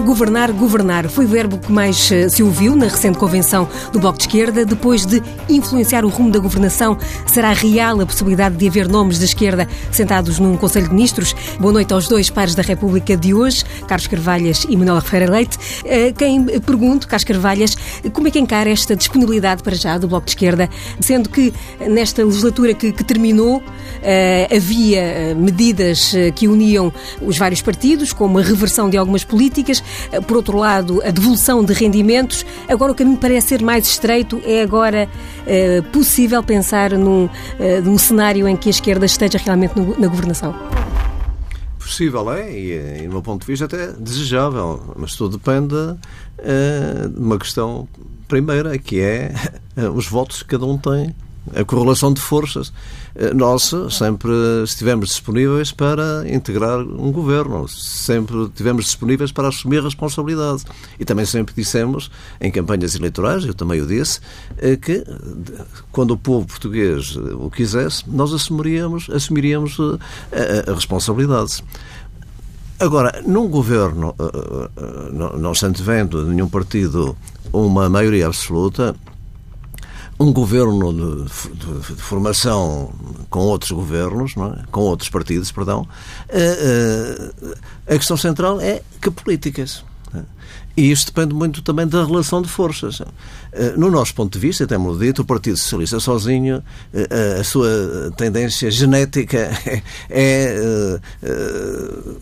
governar, governar. Foi o verbo que mais eh, se ouviu na recente convenção do Bloco de Esquerda. Depois de influenciar o rumo da governação, será real a possibilidade de haver nomes da esquerda sentados num Conselho de Ministros? Boa noite aos dois pares da República de hoje, Carlos Carvalhas e Manuela Ferreira Leite. Eh, quem pergunto, Carlos Carvalhas, como é que encara esta disponibilidade para já do Bloco de Esquerda, sendo que nesta legislatura que, que terminou eh, havia medidas que uniam os vários partidos, como a reversão de algumas políticas, eh, por outro lado, a devolução de rendimentos. Agora o caminho parece ser mais estreito. É agora é, possível pensar num, é, num cenário em que a esquerda esteja realmente no, na governação? Possível é, e, e do meu ponto de vista até desejável, mas tudo depende é, de uma questão primeira, que é os votos que cada um tem a correlação de forças. Eh, nós sempre estivemos disponíveis para integrar um governo, sempre estivemos disponíveis para assumir responsabilidade. E também sempre dissemos, em campanhas eleitorais, eu também o disse, eh, que quando o povo português o quisesse, nós assumiríamos, assumiríamos eh, a, responsabilidade. Agora, num governo, não se antevendo de nenhum partido uma maioria absoluta, um governo de, de, de, formação com outros governos, é? com outros partidos, perdão, a, a, a questão central é que políticas. E isto depende muito também da relação de forças. Eh, no nosso ponto de vista, temos dito, o Partido Socialista sozinho, eh, a sua tendência genética é, é,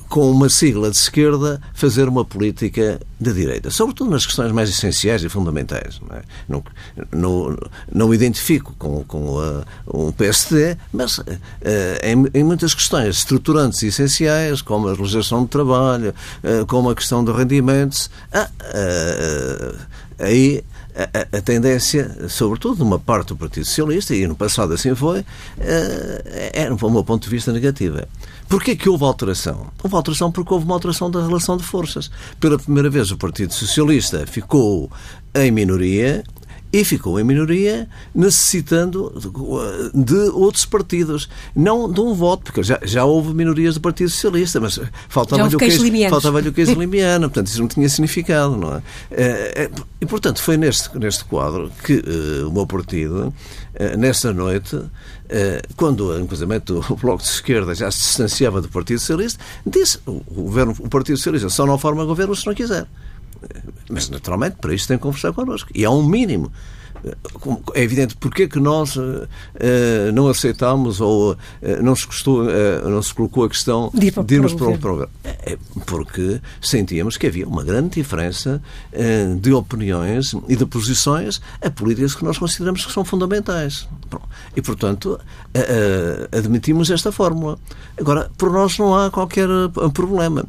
com uma sigla de esquerda, fazer uma política de direita. Sobretudo nas questões mais essenciais e fundamentais. Não, é? não, não, identifico com, com a, o PSD, mas em, em, muitas questões estruturantes e essenciais, como a legislação de trabalho, como a questão dos rendimentos, ah, aí a, a, tendência, sobretudo de uma parte do Partido Socialista, e no passado assim foi, era, do meu ponto de vista, negativa. Porquê que houve alteração? Houve alteração porque houve uma alteração da relação de forças. Pela primeira vez, o Partido Socialista ficou em minoria e ficou em minoria necessitando de outros partidos, não de um voto, porque já, já houve minorias do Partido Socialista, mas faltava-lhe o queijo, faltava o queijo limiano, portanto isso não tinha significado, não é? Eh, eh, e, portanto, foi neste, neste quadro que uh, o meu partido, uh, nesta noite, uh, quando, inclusive, o Bloco de Esquerda já se distanciava do Partido Socialista, disse o, governo, o Partido Socialista só não forma governo se não quiser. Mas, naturalmente, para isso tem que conversar connosco. E há um mínimo. É evidente porque é que nós uh, não aceitámos ou uh, não, se custou, uh, não se colocou a questão de, de irmos para o programa. É porque sentíamos que havia uma grande diferença de opiniões e de posições a políticas que nós consideramos que são fundamentais. E, portanto, admitimos esta fórmula. Agora, por nós não há qualquer problema.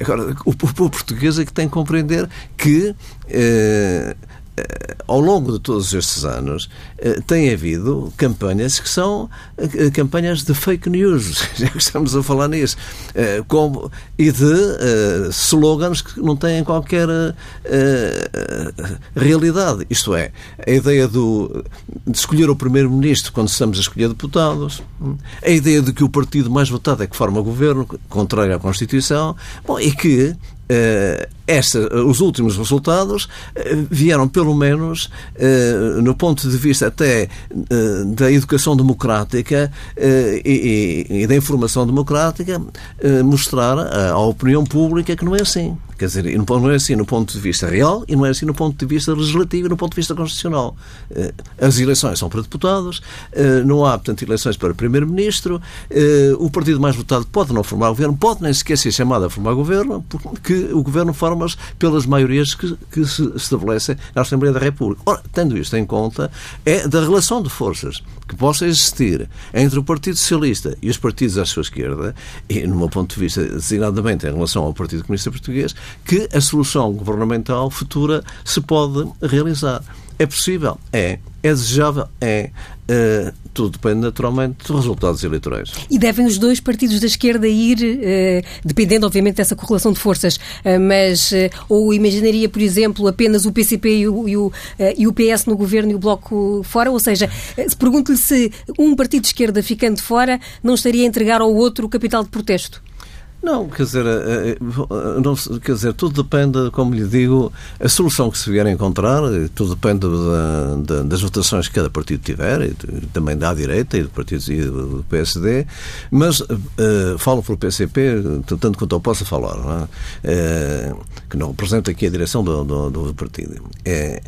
Agora, o povo português é que tem que compreender que ao longo de todos estes anos, eh, tem havido campanhas que são eh, campanhas de fake news, já que estamos a falar nisso, e de slogans que não têm qualquer realidade. Isto é, a ideia do, de escolher o primeiro-ministro quando estamos a escolher deputados, hum, a ideia de que o partido mais votado é que forma governo, contrário à Constituição, bom, e que esta, os últimos resultados uh, vieram, pelo menos, no ponto de vista até da educação democrática e, e, e, da informação democrática, mostrar à opinião pública que não é assim. Quer dizer, não é assim no ponto de vista real e não é assim no ponto de vista legislativo e no ponto de vista constitucional. As eleições são para deputados, não há, portanto, eleições para primeiro-ministro, o partido mais votado pode não formar governo, pode nem sequer ser chamado a formar governo, porque o governo forma-se pelas maiorias que, que, se estabelecem na Assembleia da República. Ora, tendo isto em conta, é da relação de forças que possa existir entre o Partido Socialista e os partidos à sua esquerda, e, no meu ponto de vista, designadamente em relação ao Partido Comunista Português, que a solução governamental futura se pode realizar. É possível? É. É desejável? É. Uh, tudo depende naturalmente dos resultados eleitorais. E devem os dois partidos da esquerda ir, uh, dependendo obviamente dessa correlação de forças, uh, mas ou imaginaria, por exemplo, apenas o PCP e o, e o, e o PS no governo e o Bloco fora? Ou seja, pergunto-lhe se um partido de esquerda ficando fora não estaria a entregar ao outro o capital de protesto? Não, quer dizer, eh, eh, não, quer dizer, tudo depende, como lhe digo, a solução que se vier a encontrar, tudo depende da, da, das votações que cada partido tiver, e também da direita e do partido e do PSD, mas uh, falo para o PCP, tanto quanto eu possa falar, não é? uh, que não representa aqui a direção do, do, do partido. É,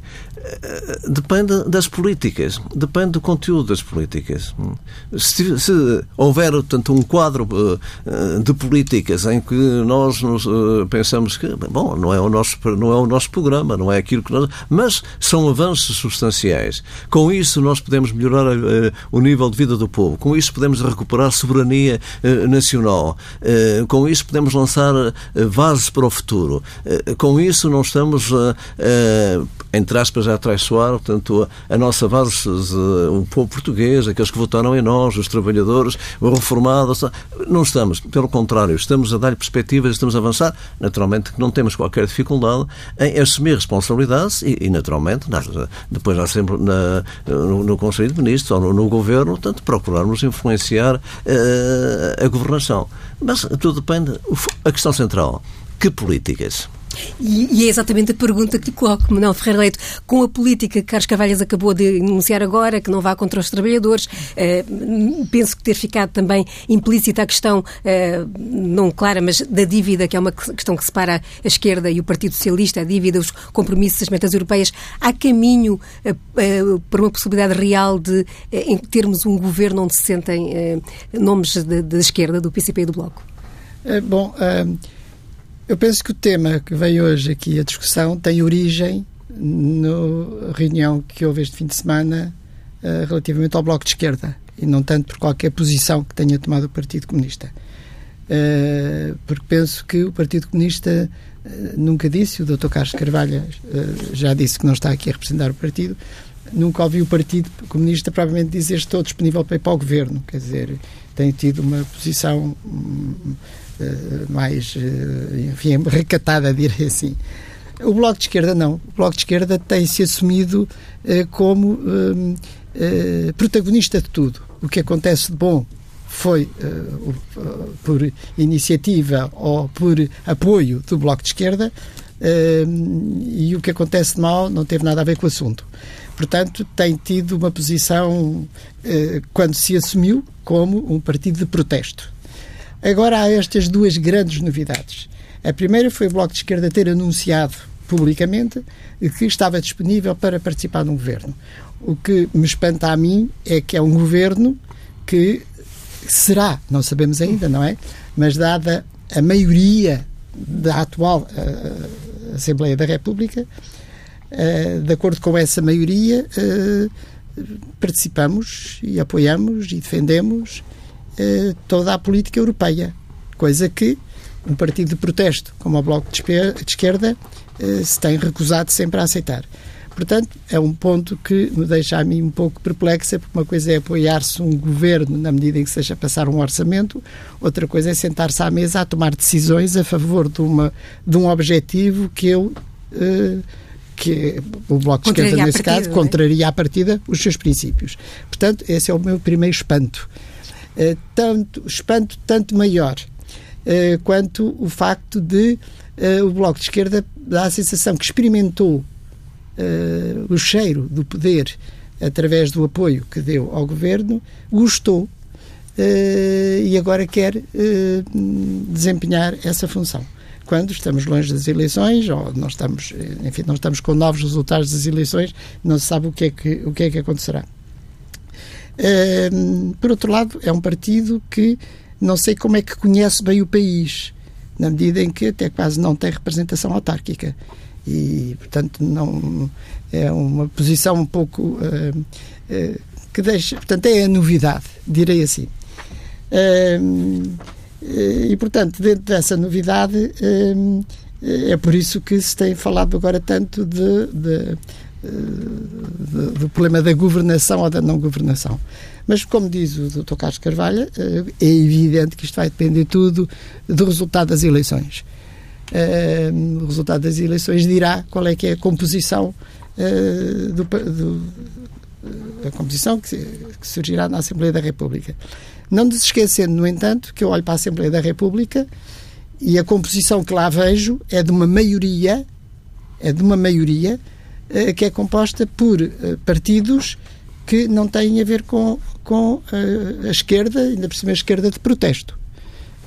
depende das políticas, depende do conteúdo das políticas. Se, se houver, portanto, um quadro de políticas em que nós nos, uh, pensamos que, bom, não é, o nosso, não é o nosso programa, não é aquilo que nós. Mas são avanços substanciais. Com isso, nós podemos melhorar uh, o nível de vida do povo. Com isso, podemos recuperar soberania nacional. com isso, podemos lançar vasos para o futuro. com isso, não estamos, entre aspas, a traiçoar, portanto, a, a nossa base, o povo português, aqueles que votaram em nós, os trabalhadores, os reformados. Não estamos, pelo contrário, estamos a dar perspectivas, estamos a avançar. Naturalmente que não temos qualquer dificuldade em assumir responsabilidades e, e naturalmente, depois na, na, no, no Conselho de Ministros ou no, no Governo, portanto, procurarmos influenciar uh, a governação. Mas tudo depende. A questão central, que políticas? E, e, é exatamente a pergunta que lhe coloco, Manuel Ferreira Leite. Com a política que Carlos Cavalhas acabou de enunciar agora, que não vá contra os trabalhadores, eh, penso que ter ficado também implícita a questão, eh, não clara, mas da dívida, que é uma questão que separa a esquerda e o Partido Socialista, a dívida, os compromissos, as metas europeias. Há caminho eh, eh para uma possibilidade real de eh, termos um governo onde se sentem eh, nomes da esquerda, do PCP e do Bloco? bom. Eu penso que o tema que veio hoje aqui a discussão tem origem na reunião que houve este fim de semana uh, relativamente ao Bloco de Esquerda e não tanto por qualquer posição que tenha tomado o Partido Comunista. Uh, porque penso que o Partido Comunista uh, nunca disse, o Dr. Carlos Carvalho já disse que não está aqui a representar o partido, nunca ouvi o Partido Comunista provavelmente dizer estou disponível para ir para o governo. Quer dizer, tem tido uma posição hum, mais, eh, enfim, recatada, direi assim. O Bloco de Esquerda não. O Bloco de Esquerda tem-se assumido eh, como protagonista de tudo. O que acontece de bom foi por iniciativa ou por apoio do Bloco de Esquerda e o que acontece de mal não teve nada a ver com o assunto. Portanto, tem tido uma posição, quando se assumiu, como um partido de protesto. Agora há estas duas grandes novidades. A primeira foi o Bloco de Esquerda ter anunciado publicamente que estava disponível para participar de um governo. O que me espanta a mim é que é um governo que será, não sabemos ainda, não é? Mas dada a maioria da atual uh, Assembleia da República, uh, de acordo com essa maioria, uh, participamos e apoiamos e defendemos eh, toda a política europeia, coisa que um partido de protesto como o Bloco de Esquerda eh, se tem recusado sempre a aceitar. Portanto, é um ponto que me deixa a mim um pouco perplexa, porque uma coisa é apoiar-se um governo na medida em que seja passar um orçamento, outra coisa é sentar-se à mesa a tomar decisões a favor de, uma, de um objetivo que eu. Eh, que o Bloco de Esquerda, nesse caso, é? contraria à partida os seus princípios. Portanto, esse é o meu primeiro espanto. Eh, tanto, espanto tanto maior eh, quanto o facto de eh, o Bloco de Esquerda dá a sensação que experimentou o cheiro do poder através do apoio que deu ao governo, gostou e agora quer desempenhar essa função. Quando estamos longe das eleições, ou nós estamos, enfim, não estamos com novos resultados das eleições, não se sabe o que é que, o que, é que acontecerá por outro lado, é um partido que não sei como é que conhece bem o país, na medida em que até quase não tem representação autárquica. E, portanto, não é uma posição um pouco uh, uh, que deixa. Portanto, é a novidade, direi assim. Uh, e, portanto, dentro dessa novidade, é por isso que se tem falado agora tanto de, de do problema da governação ou da não governação. Mas, como diz o Dr. Carlos Carvalho, eh, é evidente que isto vai depender tudo do resultado das eleições. Eh, o resultado das eleições dirá qual é que é a composição eh, do, do a composição que, surgirá na Assembleia da República. Não nos esquecendo, no entanto, que eu olho para a Assembleia da República e a composição que lá vejo é de uma maioria, é de uma maioria que é composta por uh, partidos que não têm a ver com, com uh, a esquerda, ainda por cima a esquerda de protesto.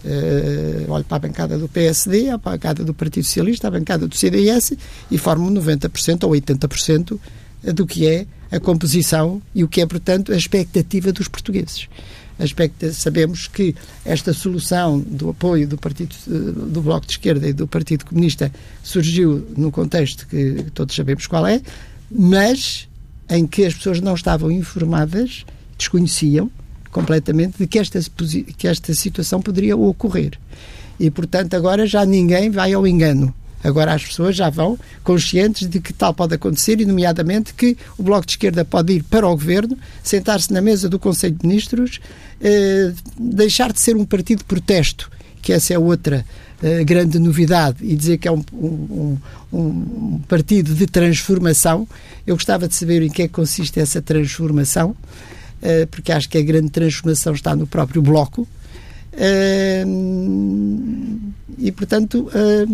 Uh, olho para a bancada do PSD, a bancada do Partido Socialista, a bancada do CDS e formam 90% ou 80% do que é a composição e o que é, portanto, a expectativa dos portugueses sabemos que esta solução do apoio do Partido do Bloco de Esquerda e do Partido Comunista surgiu no contexto que todos sabemos qual é, mas em que as pessoas não estavam informadas, desconheciam completamente de que esta, que esta situação poderia ocorrer. E, portanto, agora já ninguém vai ao engano. Agora as pessoas já vão conscientes de que tal pode acontecer, e nomeadamente que o Bloco de Esquerda pode ir para o Governo, sentar-se na mesa do Conselho de Ministros, eh, deixar de ser um partido de protesto, que essa é outra eh, grande novidade, e dizer que é um, um, um, partido de transformação. Eu gostava de saber em que é que consiste essa transformação, eh, porque acho que a grande transformação está no próprio Bloco. Eh, e, portanto, eh,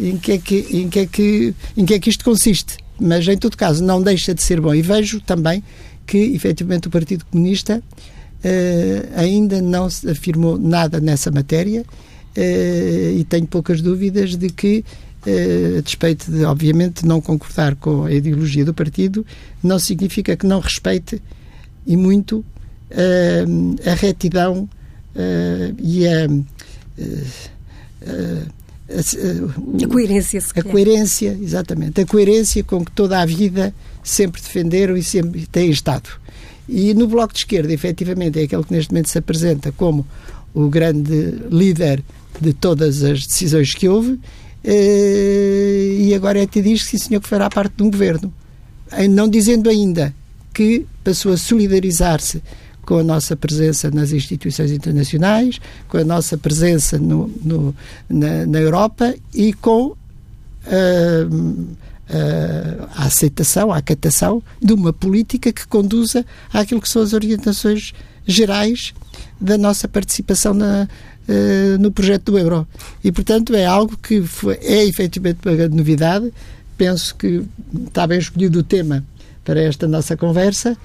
em que, é que, em, que é que, em que é que isto consiste. Mas, em todo caso, não deixa de ser bom. E vejo também que, efetivamente, o Partido Comunista uh, ainda não se afirmou nada nessa matéria uh, e tenho poucas dúvidas de que, uh, a despeito de, obviamente, não concordar com a ideologia do partido, não significa que não respeite e muito a retidão e a a, a coerência, a coerência, exatamente, a coerência com que toda a vida sempre defenderam e sempre têm estado. E no Bloco de Esquerda, efetivamente, é aquele que neste momento se apresenta como o grande líder de todas as decisões que houve, eh, e agora é que diz que sim, senhor, que fará parte de um governo. Não dizendo ainda que passou a solidarizar-se com a nossa presença nas instituições internacionais, com a nossa presença no, no na, na, Europa e com uh, uh, a aceitação, a acatação de uma política que conduza àquilo que são as orientações gerais da nossa participação na, uh, no projeto do euro. E, portanto, é algo que foi, é efetivamente uma grande novidade. Penso que está bem escolhido o tema para esta nossa conversa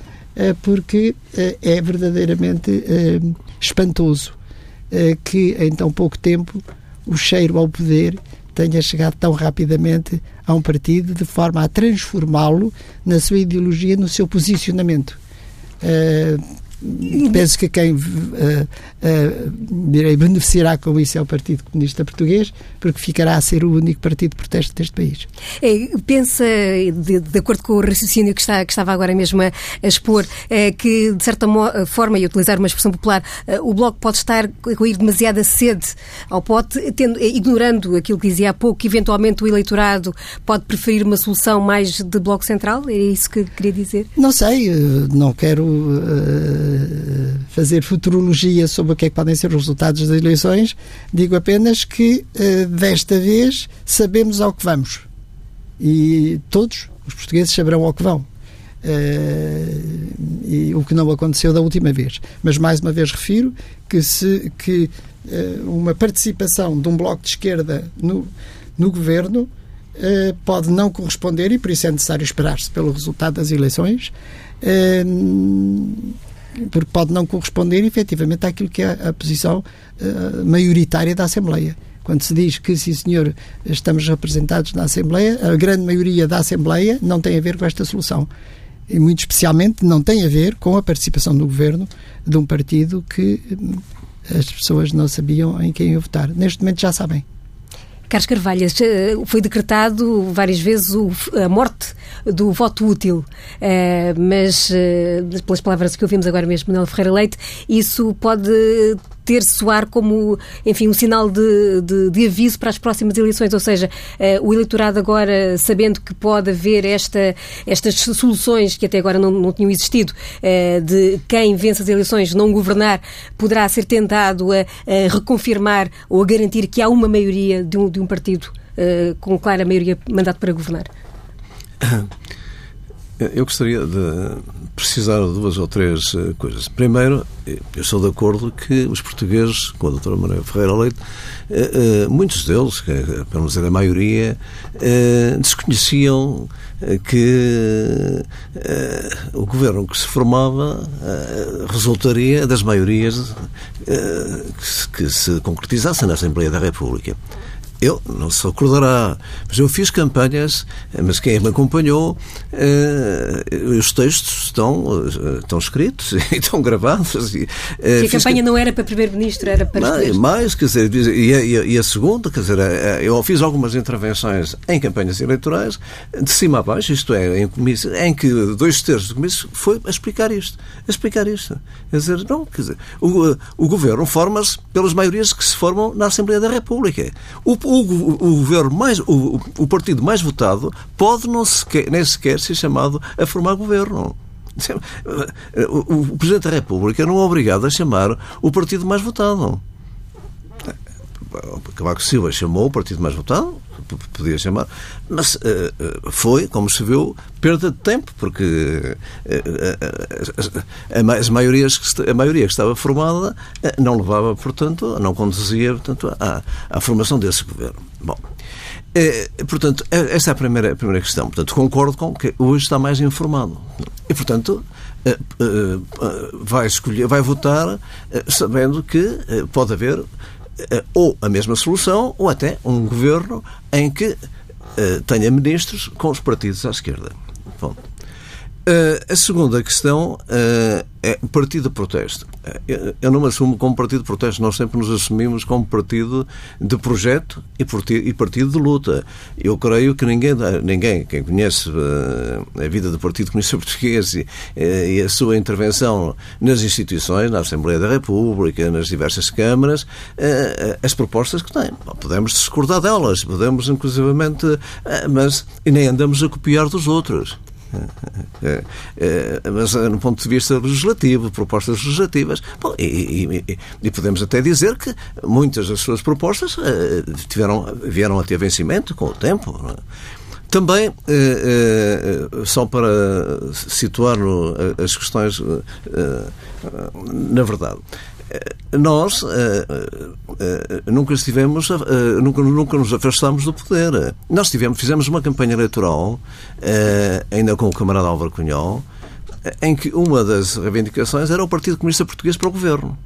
porque eh, é verdadeiramente eh, espantoso que em tão pouco tempo o cheiro ao poder tenha chegado tão rapidamente a um partido de forma a transformá-lo na sua ideologia, no seu posicionamento. Penso que quem uh, uh, beneficiará com isso é o Partido Comunista Português, porque ficará a ser o único partido de protesto deste país. É, pensa, de, de, acordo com o raciocínio que, está, que estava agora mesmo a, a expor, é, que de certa forma, e utilizar uma expressão popular, o Bloco pode estar a ir demasiada sede ao pote, tendo, ignorando aquilo que dizia há pouco, que eventualmente o eleitorado pode preferir uma solução mais de Bloco Central? É isso que queria dizer? Não sei, não quero fazer futurologia sobre o que é que podem ser os resultados das eleições, digo apenas que uh, desta vez sabemos ao que vamos. E todos os portugueses saberão ao que vão. Uh, e o que não aconteceu da última vez. Mas mais uma vez refiro que se que uma participação de um bloco de esquerda no, no governo pode não corresponder e por isso é necessário esperar-se pelo resultado das eleições porque pode não corresponder efetivamente àquilo que é a posição uh, maioritária da Assembleia. Quando se diz que, sim senhor, estamos representados na Assembleia, a grande maioria da Assembleia não tem a ver com esta solução. E muito especialmente não tem a ver com a participação no governo de um partido que hum, as pessoas não sabiam em quem votar. Neste momento já sabem. Carlos Carvalhas, eh, foi decretado várias vezes a morte do voto útil, eh, mas eh, pelas palavras que ouvimos agora mesmo, Manuel Ferreira Leite, isso pode ter soar como, enfim, um sinal de, de, de aviso para as próximas eleições, ou seja, o eleitorado agora, sabendo que pode haver esta, estas soluções que até agora não, não tinham existido, de quem vence as eleições não governar, poderá ser tentado a, a reconfirmar ou a garantir que há uma maioria de um de um partido uh, com clara maioria mandato para governar? Eu gostaria de precisar de duas ou três eh, coisas. Primeiro, eu sou de acordo que os portugueses, com a doutora Maria Ferreira Leite, eh, eh, muitos deles, para não dizer a maioria, desconheciam que o governo que se formava resultaria das maiorias que se concretizassem na Assembleia da República. Eu, não se recordará, mas eu fiz campanhas, mas quem me acompanhou, eh, os textos estão, eh, estão escritos e estão gravados. E, eh, a campanha que... não era para Primeiro-Ministro, era para... Mais, mais, quer dizer, e a, e a, segunda, quer dizer, eu fiz algumas intervenções em campanhas eleitorais, de cima a baixo, isto é, em, comício, em que dois terços do comício foi a explicar isto. A explicar isto. Quer dizer, não, quer dizer, o, o governo forma-se pelas maiorias que se formam na Assembleia da República. O, o, o governo mais, o, o partido mais votado pode não sequer, nem sequer ser chamado a formar governo. O, o Presidente da República não é obrigado a chamar o partido mais votado. Cavaco Silva chamou o partido mais votado, podia chamar, mas uh, foi, como se viu, perda de tempo, porque uh, as maiorias que, a maioria que estava formada não levava, portanto, não conduzia, portanto, à, à formação desse governo. Bom, portanto, essa é a primeira, a primeira questão. Portanto, concordo com que hoje está mais informado. E, portanto, vai escolher, vai votar sabendo que pode haver eh, ou a mesma solução, ou até um governo em que uh, tenha ministros com os partidos à esquerda. Bom. Uh, a segunda questão uh, é partido de protesto. Uh, eu não me assumo como partido de protesto, nós sempre nos assumimos como partido de projeto e partido, de luta. Eu creio que ninguém, ninguém quem conhece a vida do Partido Comunista Português e, a sua intervenção nas instituições, na Assembleia da República, nas diversas câmaras, as propostas que tem. Podemos discordar delas, podemos inclusivamente, mas nem andamos a copiar dos outros. É, é, mas eh, no ponto de vista legislativo, propostas legislativas, bom, e, e, e, podemos até dizer que muitas das suas propostas eh, tiveram, vieram a ter vencimento com o tempo. É? Também, eh, só para situar as questões na verdade, nós uh, uh, nunca estivemos, nunca, nunca nos afastámos do poder. Nós tivemos, fizemos uma campanha eleitoral, ainda com o camarada Álvaro Cunhal, em que uma das reivindicações era o Partido Comunista Português para o governo.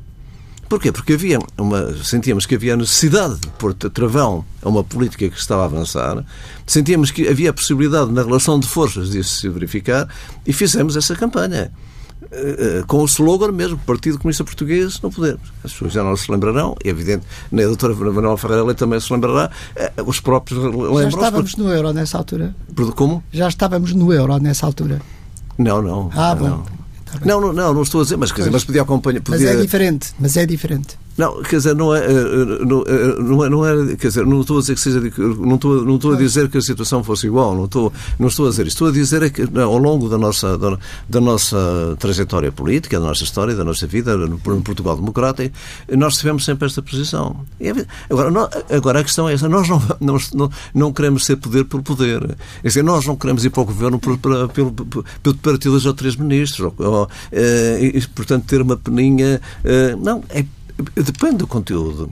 Porquê? Porque havia uma, sentíamos que havia necessidade de pôr travão a uma política que estava a avançar, sentíamos que havia a possibilidade na relação de forças disso se verificar e fizemos essa campanha. Eh, eh, com o slogan mesmo, Partido Comunista Português no poder. As pessoas já não se lembrarão, é evidente, nem a doutora Manuel Ferreira Leite também se lembrará, eh, os próprios lembram Já estávamos no euro nessa altura? Como? Já estávamos no euro nessa altura? Não, não. Ah, bom. Não. Tá não, não, não, não estou a dizer, mas, quer dizer, mas podia acompanhar. Podia... Mas é diferente, mas é diferente. Não, quer dizer, não é, eh, eh, não, eh, não é, não é, quer dizer, não estou a dizer que seja, não estou, não estou a dizer que a situação fosse igual, não estou, não estou a dizer isto. Estou a dizer é que ao longo da nossa, da, da nossa trajetória política, da nossa história, da nossa vida no, Portugal democrático, nós tivemos sempre esta posição. Agora, não, agora a questão é essa, nós não, não, não, não queremos ser poder por poder. É dizer, nós não queremos ir para o governo por, para, pelo, pelo partido dos ou três ministros, ou, ou, e, portanto, ter uma peninha. Não, é Depende do conteúdo.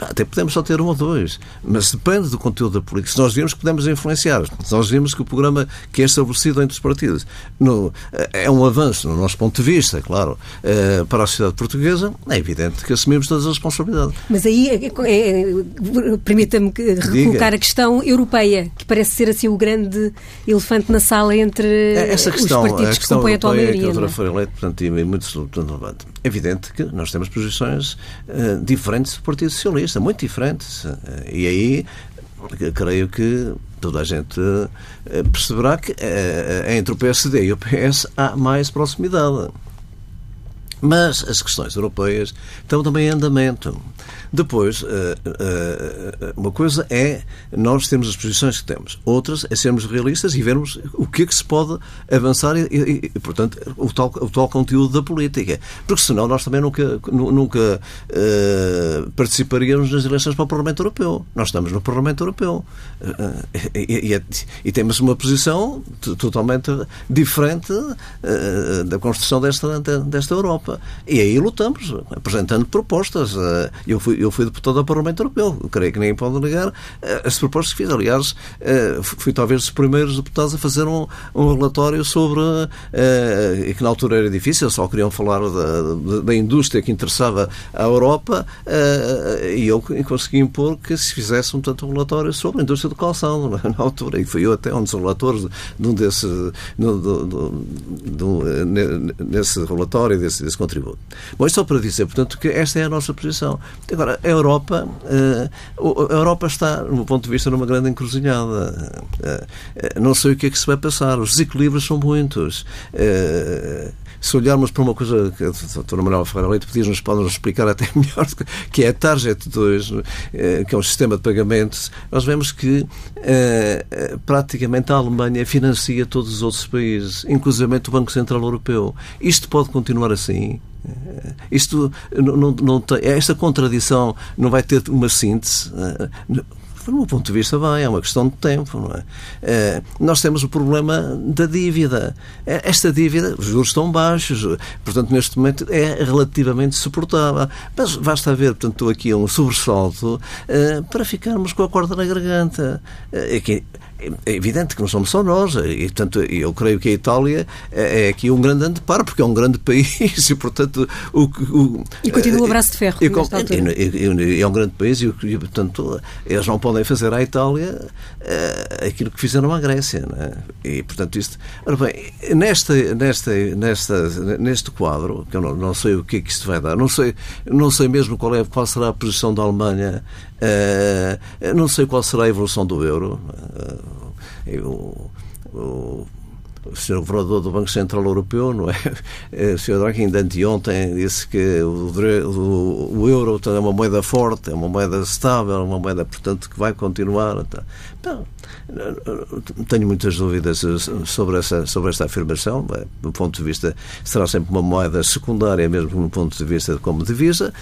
Até podemos só ter um ou dois, mas depende do conteúdo da política. Se nós vimos que podemos influenciar, se nós vimos que o programa que é estabelecido entre os partidos no, é um avanço, no nosso ponto de vista, claro, eh, para a sociedade portuguesa, é evidente que assumimos todas as responsabilidades. Mas aí, é, é, é permita-me recolocar a questão europeia, que parece ser assim o grande elefante na sala entre é, Essa questão, os partidos que compõem a atual maioria. Que a doutora Leite, portanto, é muito relevante. É evidente que nós temos posições uh, diferentes do Partido Socialista muito diferentes. E aí creio que toda a gente eh, perceberá que eh, entre o PSD e o PS há mais proximidade. Mas as questões europeias estão também em andamento. Depois, eh, eh, uma coisa é nós temos as posições que temos. Outras é sermos realistas e vermos o que é que se pode avançar e, e portanto, o tal, o tal conteúdo da política. Porque senão nós também nunca, nunca participaríamos nas eleições para o Parlamento Europeu. Nós estamos no Parlamento Europeu. E, e, e, temos uma posição totalmente diferente da construção desta, desta Europa. E aí lutamos, apresentando propostas. eu fui eu fui deputado ao Parlamento Europeu. Eu creio que ninguém pode negar eh, as propostas que fiz. Aliás, eh, fui talvez dos primeiros deputados a fazer um, um relatório sobre. Eh, que na altura era difícil, só queriam falar da, da indústria que interessava à Europa e eu consegui impor que se fizesse um tanto um relatório sobre a indústria do calção na altura. E fui eu até um dos relatores de um desse, nesse relatório, desse, desse contributo. Bom, só para dizer, portanto, que esta é a nossa posição. Agora, a Europa, eh, a Europa está, no meu ponto de vista, numa grande encruzilhada. Eh, eh, não sei o que é que se vai passar. Os desequilíbrios são muitos se olharmos para uma coisa que a doutora Manuela Ferreira Leite nos pode nos explicar até melhor, que é a Target 2, que é um sistema de pagamentos, nós vemos que praticamente a Alemanha financia todos os outros países, inclusive o Banco Central Europeu. Isto pode continuar assim? Eh, isto não, não, não esta contradição não vai ter uma síntese. Eh, do meu ponto de vista, bem, é uma questão de tempo. É? é? nós temos o problema da dívida. Esta dívida, os juros estão baixos, portanto, neste momento é relativamente suportável. Mas basta haver, portanto, aqui um sobressalto é, para ficarmos com a corda na garganta. É, que, é evidente que não somos só nós, e portanto eu creio que a Itália é, é aqui um grande anteparo, porque é um grande país e portanto o, o e continua o abraço de ferro e, e, e, é um grande país e, portanto eles não podem fazer à Itália aquilo que fizeram à Grécia é? e portanto isto ora bem, nesta, nesta, nesta, neste quadro que eu não, não sei o que é que isto vai dar não sei, não sei mesmo qual, é, qual será a posição da Alemanha uh, não sei qual será a evolução do euro uh, o, o, Sr. Governador do Banco Central Europeu, não é? O Sr. Draghi ainda anteontem disse que o, o, o, euro é uma moeda forte, é uma moeda estável, é uma moeda, portanto, que vai continuar. Não, tenho muitas dúvidas sobre, essa, sobre esta afirmação. Do ponto de vista, será sempre uma moeda secundária, mesmo do ponto de vista como divisa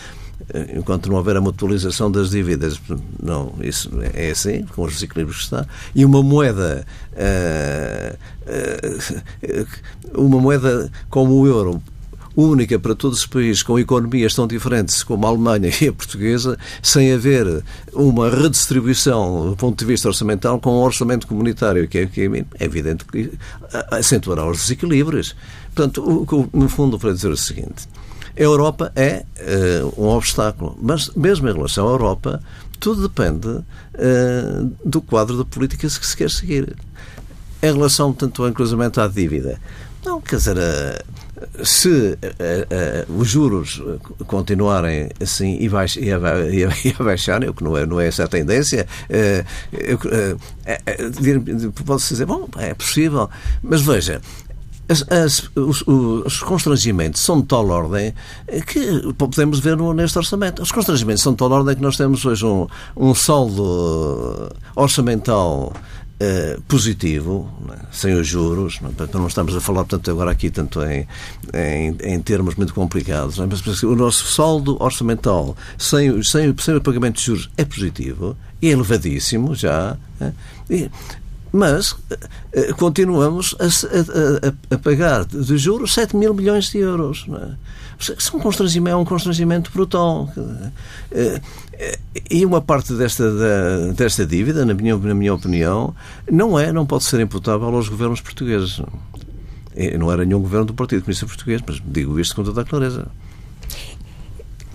enquanto não houver a mutualização das dívidas, não, isso é assim, com os desequilíbrios que está, e uma moeda, uh, uh, uma moeda como o euro, única para todos os países com economias tão diferentes como a Alemanha e a portuguesa, sem haver uma redistribuição do ponto de vista orçamental com o um orçamento comunitário, que é, que é evidente que acentuará os desequilíbrios. Portanto, no fundo, para dizer o seguinte, a Europa é uh, um obstáculo, mas mesmo em relação à Europa, tudo depende uh, do quadro de políticas que se quer seguir. Em relação, tanto ao cruzamento à dívida, não, quer dizer, uh, se uh, uh, os juros continuarem assim e, baix, e, a, e, a, baixarem, o que não é, não é essa a tendência, eu, posso dizer, bom, é possível, mas veja, as, as, os, os, constrangimentos são de tal ordem que podemos ver neste orçamento. Os constrangimentos são de tal ordem que nós temos hoje um, um saldo orçamental Uh, positivo, né, sem os juros, não, não estamos a falar, portanto, agora aqui tanto em, em, em termos muito complicados, mas o nosso saldo orçamental sem, sem, sem o pagamento de juros é positivo, é elevadíssimo já, né, e, mas uh, continuamos a, a, a, pagar de juros 7 mil milhões de euros. É? São constrangimento, é um constrangimento brutal. Uh, e uma parte desta, desta dívida, na minha, na minha opinião, não é, não pode ser imputável aos governos portugueses. Não era nenhum governo do Partido Comunista Português, mas digo isto com toda a clareza.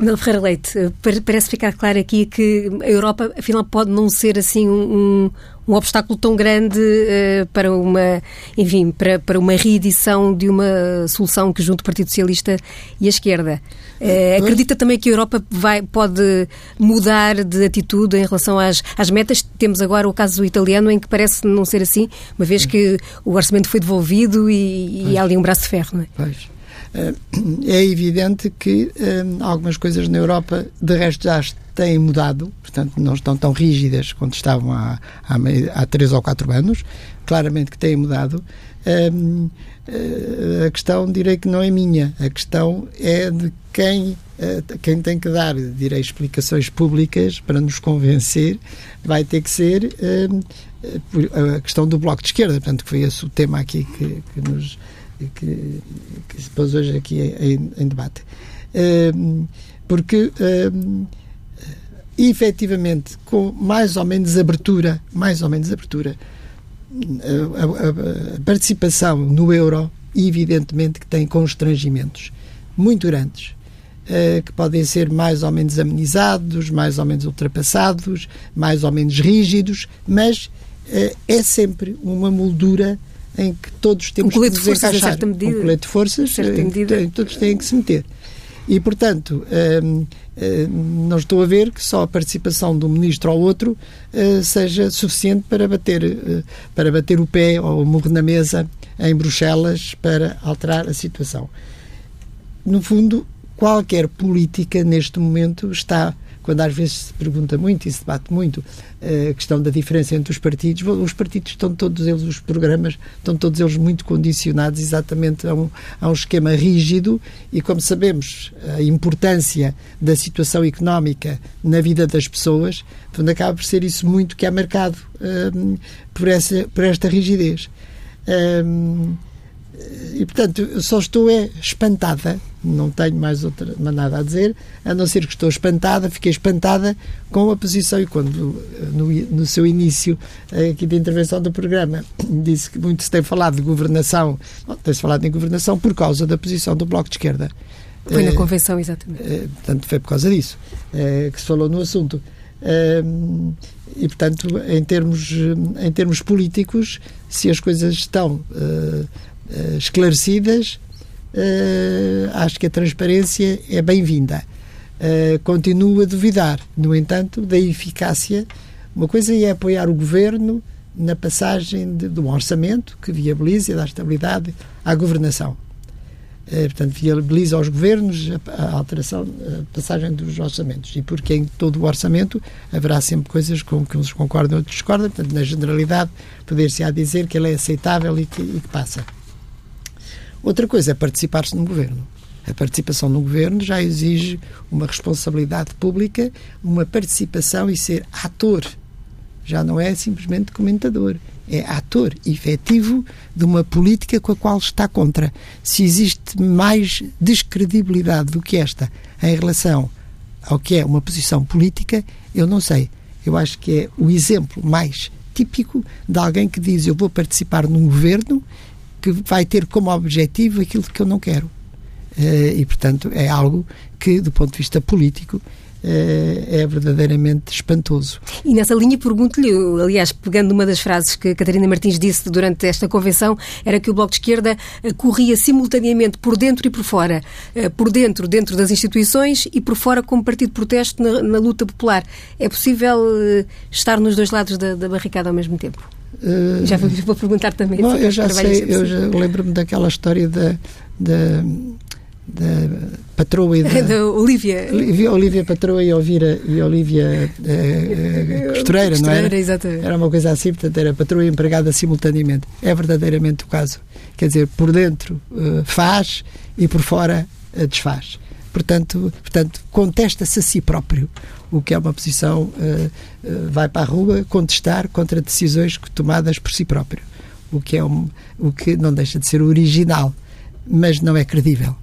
Manuel Ferreira Leite, parece ficar claro aqui que a Europa, afinal, pode não ser assim um, um obstáculo tão grande uh, para uma, enfim, para, para uma reedição de uma solução que junte o Partido Socialista e a esquerda. Uh, acredita também que a Europa vai, pode mudar de atitude em relação às, às metas? Temos agora o caso italiano em que parece não ser assim, uma vez que o orçamento foi devolvido e, e há ali um braço de ferro, não é? Pois. É evidente que algumas coisas na Europa, de resto, já têm mudado, portanto, não estão tão rígidas quanto estavam há, há, há três ou quatro anos. Claramente que têm mudado. Um, a questão, direi que não é minha, a questão é de quem, quem tem que dar, direi, explicações públicas para nos convencer, vai ter que ser a questão do Bloco de Esquerda, portanto, que foi esse o tema aqui que, que nos que, que, se pôs hoje aqui em, em debate. porque efetivamente, com mais ou menos abertura, mais ou menos abertura, a, a, a participação no euro, evidentemente que tem constrangimentos muito grandes, uh, que podem ser mais ou menos amenizados, mais ou menos ultrapassados, mais ou menos rígidos, mas uh, é sempre uma moldura em que todos temos um que nos forças, encaixar. Um colete de forças, medida. todos têm que se meter. E, portanto, hum, hum, não estou a ver que só a participação de um ministro ou outro hum, seja suficiente para bater, para bater o pé ou o murro na mesa em Bruxelas para alterar a situação. No fundo, qualquer política neste momento está quando às vezes se pergunta muito e se debate muito eh, a questão da diferença entre os partidos, os partidos estão todos eles, os programas, estão todos eles muito condicionados exatamente a um, a um esquema rígido e, como sabemos, a importância da situação económica na vida das pessoas, portanto, acaba por ser isso muito que é marcado um, ehm, por, essa, por esta rigidez. Um, ehm, e, portanto, só estou é, espantada, não tenho mais outra nada a dizer, a não ser que estou espantada, fiquei espantada com a posição e quando, no, no seu início aqui da intervenção do programa, disse que muito se tem falado de governação, tem-se falado em governação por causa da posição do Bloco de Esquerda. Foi na convenção, exatamente. portanto, foi por causa disso que se falou no assunto. e, portanto, em termos, em termos políticos, se as coisas estão uh, esclarecidas, uh, acho que a transparência é bem-vinda. Uh, continuo a duvidar, no entanto, da eficácia. Uma coisa é apoiar o governo na passagem de, do orçamento, que viabiliza e dá estabilidade à governação. Uh, portanto, viabiliza aos governos a, a, alteração, a passagem dos orçamentos. E porque em todo o orçamento haverá sempre coisas com que uns concordam e outros discordam. Portanto, na generalidade, poder-se-á dizer que ele é aceitável e que, e que passa. Outra coisa é participar-se no governo. A participação no governo já exige uma responsabilidade pública, uma participação e ser ator. Já não é simplesmente comentador. É ator efetivo de uma política com a qual está contra. Se existe mais descredibilidade do que esta em relação ao que é uma posição política, eu não sei. Eu acho que é o exemplo mais típico de alguém que diz eu vou participar num governo que vai ter como objetivo aquilo que eu não quero. Uh, e, portanto, é algo que, do ponto de vista político, uh, é verdadeiramente espantoso. E nessa linha pergunto-lhe, aliás, pegando uma das frases que Catarina Martins disse durante esta convenção, era que o Bloco de Esquerda uh, corria simultaneamente por dentro e por fora. por dentro, dentro das instituições e por fora como partido de protesto na, na luta popular. É possível estar nos dois lados da, da barricada ao mesmo tempo? Uh, já vou, vou, perguntar também. Bom, eu já sei, eu já lembro-me daquela história da, da, da patroa e da, da Olivia. Olivia. Olivia Patroa e Olivia, e Olivia uh, Costureira, Costureira, não era? Exatamente. Era uma coisa assim, portanto era patroa e empregada simultaneamente. É verdadeiramente o caso. Quer dizer, por dentro faz e por fora desfaz. Portanto, portanto contesta-se a si próprio o que é uma posição, uh, uh, vai para a rua contestar contra decisões tomadas por si próprio, o que, é um, o que não deixa de ser original, mas não é credível.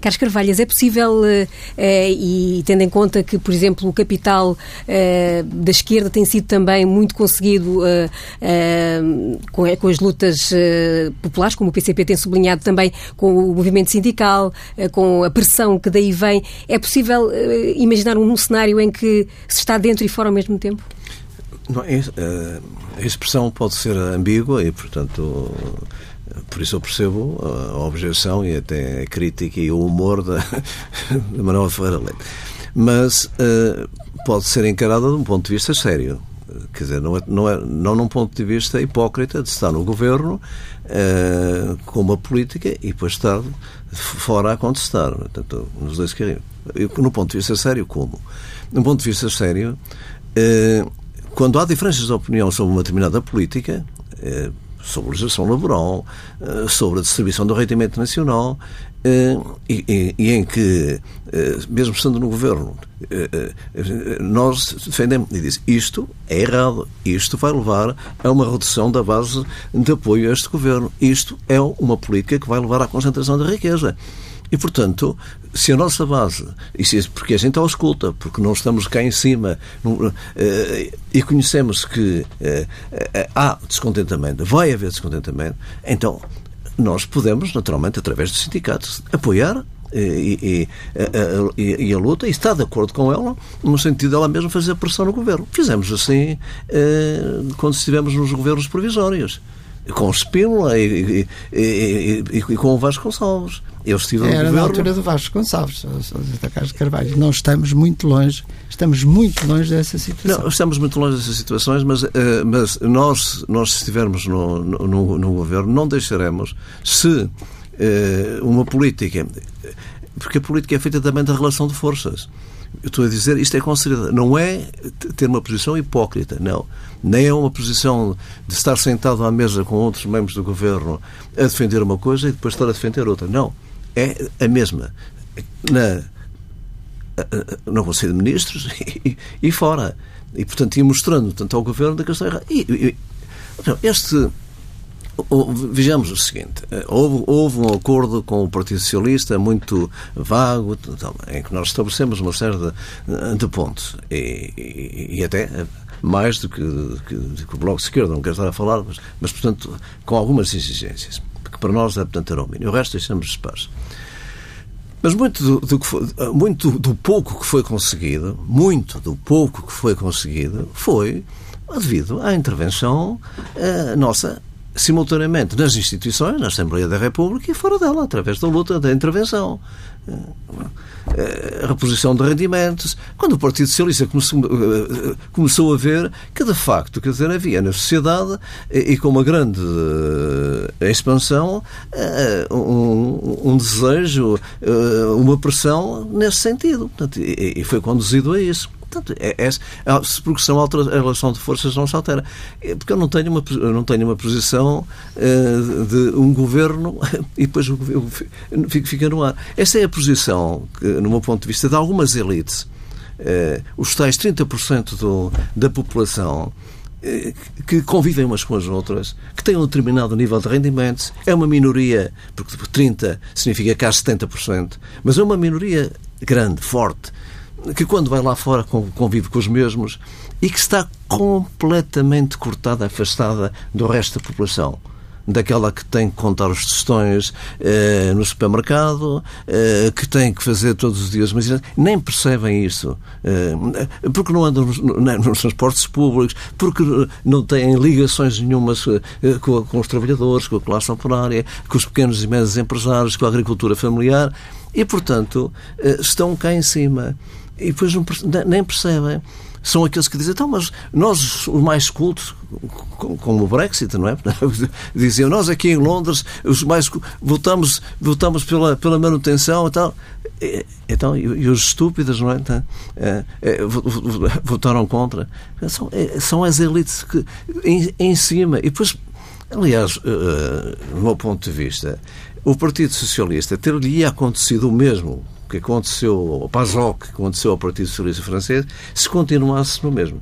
Carlos Carvalhas, é possível, uh, e tendo em conta que, por exemplo, o capital uh, da esquerda tem sido também muito conseguido uh, com, com, as lutas populares, como o PCP tem sublinhado também, com o movimento sindical, com a pressão que daí vem, é possível imaginar um cenário em que se está dentro e fora ao mesmo tempo? Não, a expressão pode ser ambígua e, portanto, por isso eu percebo a objeção e até a crítica e o humor da, da Manuel Ferreira Leite. Mas uh, pode ser encarada de um ponto de vista sério. Quer dizer, não, é, não, é, não num ponto de vista hipócrita de estar no governo uh, com uma política e depois estar fora a contestar. Portanto, nos dois caminhos. No ponto de vista sério, como? No ponto de vista sério, uh, quando há diferenças de opinião sobre uma determinada política, sobre a legislação laboral, sobre a distribuição do rendimento nacional, eh, e, e, em que, eh, mesmo estando no governo, eh, nós defendemos e diz isto é errado, isto vai levar a uma redução da base de apoio a este governo, isto é uma política que vai levar à concentração da riqueza. E, portanto, se a nossa base, e se, porque a gente a escuta, porque não estamos cá em cima e conhecemos que há descontentamento, vai haver descontentamento, então nós podemos, naturalmente, através dos sindicatos, apoiar eh, e, e, e, e, a luta e está de acordo com ela no sentido dela mesma fazer pressão no governo. Fizemos assim eh, quando estivemos nos governos provisórios com o Spínola e, e, e, e, com o Vasco Gonçalves. Eu estive Era governo... na altura do Vasco Gonçalves, da Carlos Carvalho. Não estamos muito longe, estamos muito longe dessa situação. Não, estamos muito longe dessas situações, mas, uh, mas nós, nós, se estivermos no, no, no governo, não deixaremos se uh, uma política. Porque a política é feita também da relação de forças. Eu estou a dizer, isto é considerado, não é ter uma posição hipócrita, não. Nem é uma posição de estar sentado à mesa com outros membros do governo a defender uma coisa e depois estar a defender outra. Não. É a mesma. Na, no Conselho de Ministros e, e fora. E, portanto, ia mostrando tanto ao governo da questão errada. E, e, este Vejamos o seguinte: eh, houve, houve, um acordo com o Partido Socialista muito vago, em que nós estabelecemos uma série de, de pontos. E, e, até mais do que, que, que, o Bloco de Esquerda, não quero estar a falar, mas, mas portanto, com algumas exigências, que para nós é, portanto, era o resto deixamos espaço. Mas muito do, do, muito do pouco que foi conseguido, muito do pouco que foi conseguido, foi devido à intervenção uh, nossa simultaneamente nas instituições, na Assembleia da República e fora dela, através da luta, da intervenção. Eh, a reposição de rendimentos. Quando o Partido Socialista começou, eh, começou a ver que, de facto, quer dizer, havia na sociedade e com uma grande eh, expansão um, um desejo, uma pressão nesse sentido. Portanto, e foi conduzido a isso. Portanto, é, é, é, porque a relação de forças não se altera. É, porque eu não tenho uma, não tenho uma posição uh, de um governo e depois o governo fica no ar. Essa é a posição, que, no meu ponto de vista, de algumas elites. Uh, os tais 30% do, da população uh, que convivem umas com as outras, que têm um determinado nível de rendimentos, é uma minoria, porque 30 significa que há 70%, mas é uma minoria grande, forte, que quando vai lá fora convive com os mesmos e que está completamente cortada, afastada do resto da população. Daquela que tem que contar os tostões eh, no supermercado, eh, que tem que fazer todos os dias, mas nem percebem isso, eh, porque não andam nos, nos, transportes públicos, porque não têm ligações nenhumas eh, com, com, os trabalhadores, com a classe operária, com os pequenos e médios empresários, com a agricultura familiar, e, portanto, eh, estão cá em cima e depois não, nem percebem. São aqueles que dizem, então, mas nós, os mais cultos, como o Brexit, não é? Diziam, nós aqui em Londres, os mais votamos, votamos pela, pela manutenção e tal. Então, e, os estúpidos, não é? Então, é, é, votaram contra. São, é, são as elites que, em, em cima. E depois, aliás, uh, do meu ponto de vista, o Partido Socialista ter-lhe acontecido o mesmo que aconteceu ao PASOK, que aconteceu ao Partido Socialista Francês, se continuasse no mesmo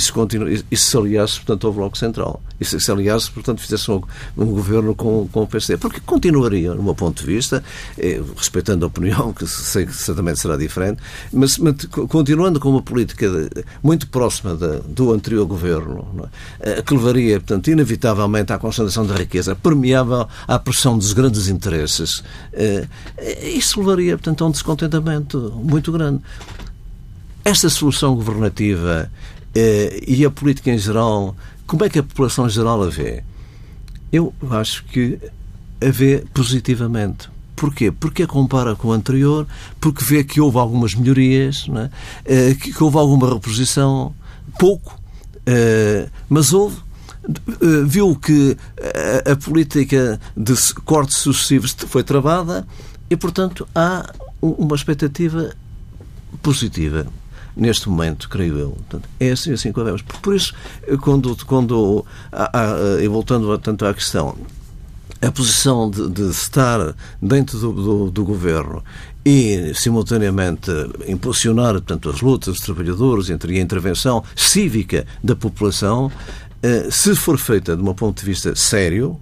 se, continua, e se aliasse, portanto, ao Bloco Central. E se, se aliasse, portanto, fizesse um, um, governo com, com o PSD. Porque continuaria, no meu ponto de vista, eh, respeitando a opinião, que sei que certamente será diferente, mas, mas continuando com uma política de, muito próxima de, do anterior governo, é? que levaria, portanto, inevitavelmente à concentração da riqueza, permeável à pressão dos grandes interesses, eh, isso levaria, portanto, a um descontentamento muito grande. Esta solução governativa eh, e a política em geral, como é que a população em geral a vê? Eu acho que a vê positivamente. Porquê? Porque a compara com o anterior, porque vê que houve algumas melhorias, é? Eh, que houve alguma reposição, pouco, mas houve viu que a, política de cortes sucessivos foi travada e, portanto, há uma expectativa positiva neste momento, creio eu. Portanto, é assim, assim que vemos. Por isso, quando, quando e voltando tanto à questão, a posição de, de estar dentro do, do, do, governo e, simultaneamente, impulsionar portanto, as lutas dos trabalhadores entre a intervenção cívica da população, eh, se for feita de um ponto de vista sério,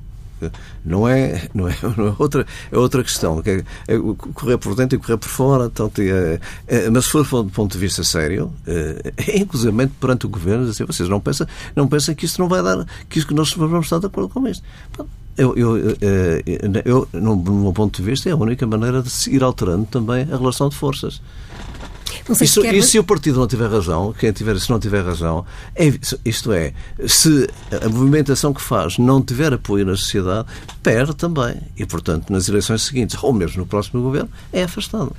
não é, não é, não é outra, é outra questão. Que é, é correr por dentro e correr por fora. Então, mas se for do ponto de vista sério, é, é inclusive perante o governo, assim, vocês não pensam, não pensam que isto não vai dar, que, isto, que nós vamos estar de acordo com isto. Eu, eu, eu, eu, no meu ponto de vista, é a única maneira de se ir alterando também a relação de forças. E se, quer... e se o partido não tiver razão, quem tiver, se não tiver razão, é, isto é, se a movimentação que faz não tiver apoio na sociedade, perde também. E, portanto, nas eleições seguintes, ou mesmo no próximo governo, é afastado.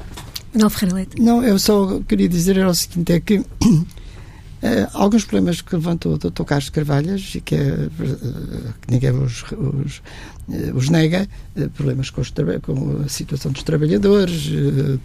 Não, Ferreira Leite. Não, eu só queria dizer era o seguinte, é que Uh, alguns problemas que levantou o Dr. Carlos Carvalhas e que, é, uh, que ninguém os, os, uh, os nega, problemas com, os, com, a situação dos trabalhadores,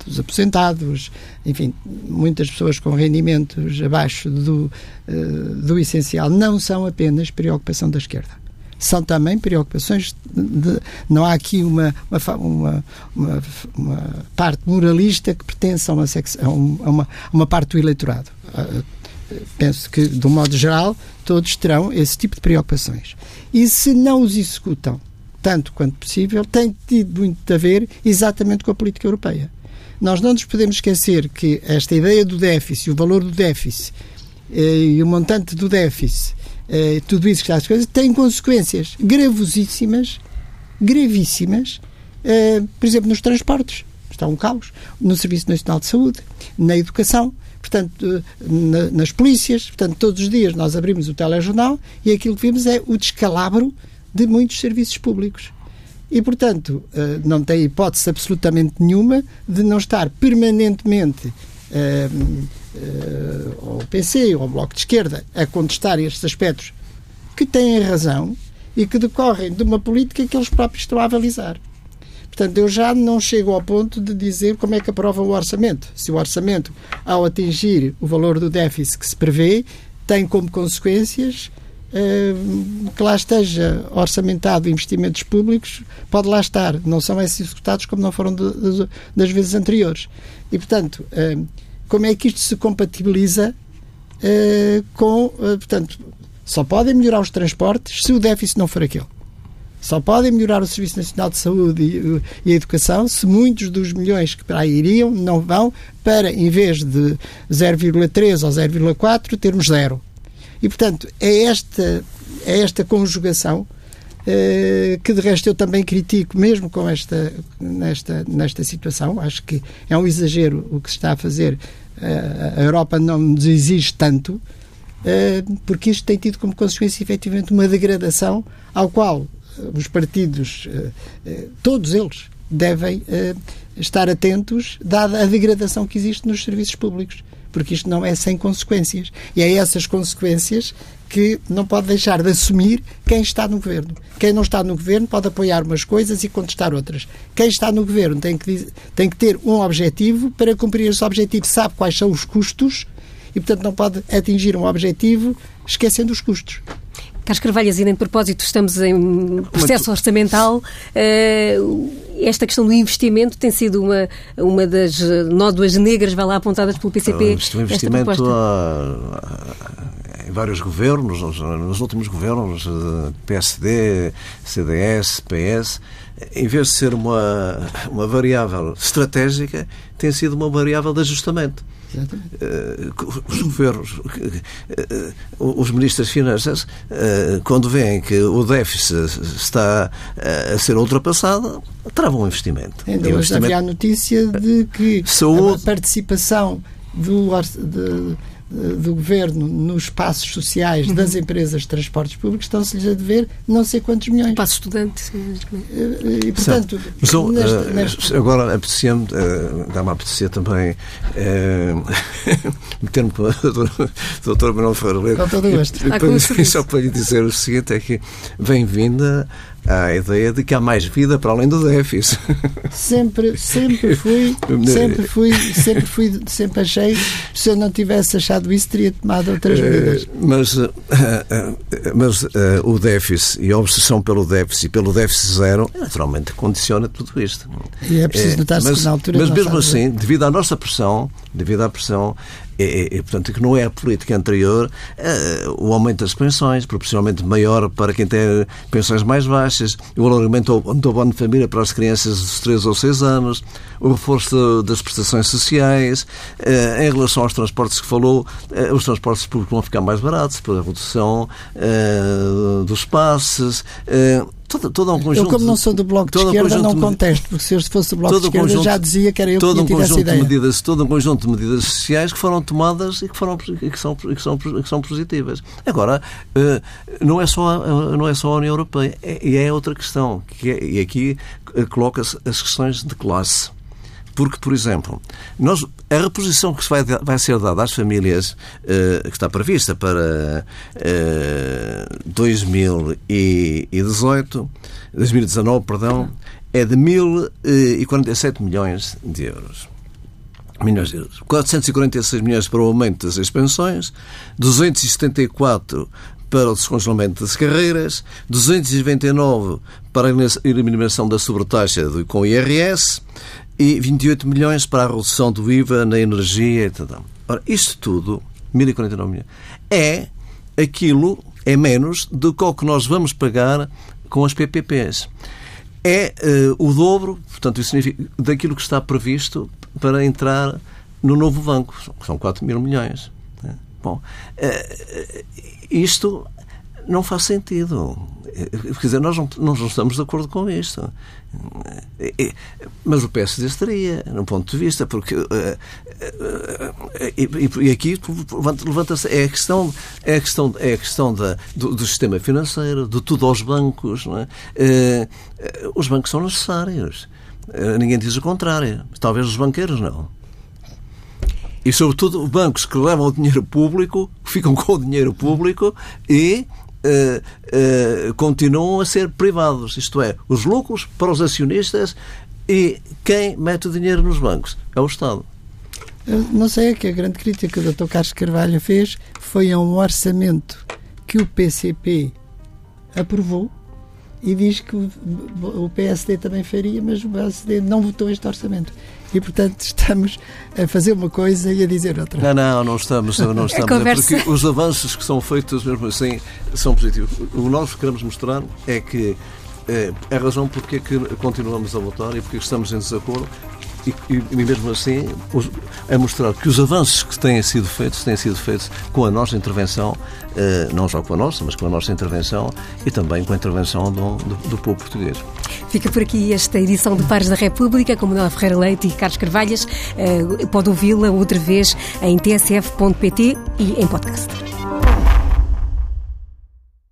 dos aposentados, enfim, muitas pessoas com rendimentos abaixo do, do essencial, não são apenas preocupação da esquerda são também preocupações de, não há aqui uma uma, uma, uma, parte moralista que pertence a uma, a uma, a uma parte do eleitorado penso que, de um modo geral, todos terão esse tipo de preocupações. E se não os executam tanto quanto possível, tem tido muito a ver exatamente com a política europeia. Nós não nos podemos esquecer que esta ideia do déficit, o valor do déficit eh, e o montante do déficit, eh, tudo isso que está às coisas, tem consequências gravosíssimas, gravíssimas, eh, por exemplo, nos transportes. Está um caos. No Serviço Nacional de Saúde, na educação, portanto, na, nas polícias, portanto, todos os dias nós abrimos o telejornal e aquilo que vimos é o descalabro de muitos serviços públicos. E, portanto, eh, não tem hipótese absolutamente nenhuma de não estar permanentemente eh, eh, ao PC ou ao Bloco de Esquerda a contestar estes aspectos que têm razão e que decorrem de uma política que eles próprios estão a avalizar. Portanto, eu já não chego ao ponto de dizer como é que aprova o orçamento. Se o orçamento, ao atingir o valor do déficit que se prevê, tem como consequências uh, que lá esteja orçamentado investimentos públicos, pode lá estar. Não são esses executados como não foram das vezes anteriores. E, portanto, uh, como é que isto se compatibiliza uh, com. portanto, só podem melhorar os transportes se o déficit não for aquele. Só podem melhorar o Serviço Nacional de Saúde e, e, Educação se muitos dos milhões que para aí iriam não vão para, em vez de 0,3 ou 0,4, termos zero. E, portanto, é esta, é esta conjugação eh, que, de resto, eu também critico, mesmo com esta, nesta, nesta situação. Acho que é um exagero o que se está a fazer. Eh, a Europa não nos exige tanto, eh, porque isto tem tido como consequência, efetivamente, uma degradação ao qual os partidos, eh, eh, todos eles, devem eh, estar atentos, dada a degradação que existe nos serviços públicos. Porque isto não é sem consequências. E é essas consequências que não pode deixar de assumir quem está no governo. Quem não está no governo pode apoiar umas coisas e contestar outras. Quem está no governo tem que, tem que ter um objetivo, para cumprir esse objetivo sabe quais são os custos e, portanto, não pode atingir um objetivo esquecendo os custos. Carlos Carvalhas, e nem de propósito estamos em processo orçamental, eh, esta questão do investimento tem sido uma, uma das nódoas negras, vai lá, apontadas pelo PCP. O investimento em vários governos, nos últimos governos, eh, PSD, CDS, PS, em vez de ser uma, uma variável estratégica, tem sido uma variável de ajustamento. Uh, os governos, uh, os ministros das Finanças, uh, quando veem que o déficit está a ser ultrapassado, travam o investimento. Ainda hoje investimento... havia a notícia de que Saúde... a participação do, de, do governo nos passos sociais uhum. das empresas de transportes públicos estão-se-lhes a dever não sei quantos milhões. Passo estudante. Eh, e, portanto, Mas, neste... agora apetecia-me, uh, dá-me a apetecer também uh, meter-me com o doutor Manuel Ferreira. Com todo o gosto. Só para lhe dizer o seguinte, é que bem-vinda à ideia de que há mais vida para além do déficit. Sempre, sempre fui, sempre fui, sempre fui, sempre achei, se eu não tivesse achado isso, teria tomado outras eh, medidas. Mas, eh, eh, mas o déficit e a obsessão pelo déficit, pelo déficit zero, naturalmente condiciona tudo isto. E é preciso notar-se que na altura. Mas mesmo assim, devido à nossa pressão, devido à pressão, e, e, portanto, que não é a política anterior, uh, o aumento das pensões, proporcionalmente maior para quem tem pensões mais baixas, o alargamento do abono de família para as crianças dos 3 ou 6 anos, o reforço das prestações sociais, uh, em relação aos transportes que falou, uh, os transportes públicos vão ficar mais baratos pela redução dos passes todo, todo um conjunto. Eu, como não sou do Bloco de Esquerda, um não contesto, porque se eu fosse do Bloco de Esquerda conjunto, já dizia que era eu todo que tinha um essa ideia. De medidas, todo um conjunto de medidas sociais que foram tomadas e que, foram, e que, são, e que, são, que são positivas. Agora, eh, não é só, não é só a União Europeia, é, é outra questão, que é, e aqui eh, coloca-se as questões de classe. Porque, por exemplo, nós, a reposição que vai, vai ser dada às famílias, uh, que está prevista para uh, 2018, 2019, perdão, é de 1.047 milhões de euros. Milhões de euros. 446 milhões para o aumento das pensões, 274 para o descongelamento das carreiras, 299 para a eliminação da sobretaxa com IRS, e 28 milhões para a redução do IVA na energia. Etc. Ora, isto tudo, 1.049 milhões, é aquilo, é menos do que o que nós vamos pagar com as PPPs. É uh, o dobro, portanto, isso significa, daquilo que está previsto para entrar no novo banco, são 4 mil milhões. Né? Bom, uh, isto não faz sentido. Quer dizer, nós não, nós não estamos de acordo com isto. Mas o PSD estaria, num ponto de vista, porque. Eh, eh, e, aqui levanta-se. É a questão, é a questão, é a questão da, do, do sistema financeiro, de tudo aos bancos. É? Eh, os bancos são necessários. Ninguém diz o contrário. Talvez os banqueiros não. E, sobretudo, bancos que levam o dinheiro público, ficam com o dinheiro público e Uh, continuam a ser privados, isto é, os lucros para os acionistas e quem mete o dinheiro nos bancos é o Estado. Eu não sei, é que a grande crítica que o Dr. Carlos Carvalho fez foi a um orçamento que o PCP aprovou e diz que o PSD também faria, mas o PSD não votou este orçamento e, portanto, estamos a fazer uma coisa e a dizer outra. Não, não, não estamos, não estamos. conversa... é porque os avanços que são feitos, mesmo assim, são positivos. O que nós queremos mostrar é que é, é a razão porque é que continuamos a votar e porque estamos em desacordo e, e, mesmo assim a mostrar que os avanços que têm sido feitos têm sido feitos com a nossa intervenção, eh, não só com a nossa, mas com a nossa intervenção e também com a intervenção do, do, do povo português. Fica por aqui esta edição de Pares da República com Manuel Ferreira Leite e Carlos Carvalhas. Eh, pode ouvi-la outra vez em tsf.pt e em podcast.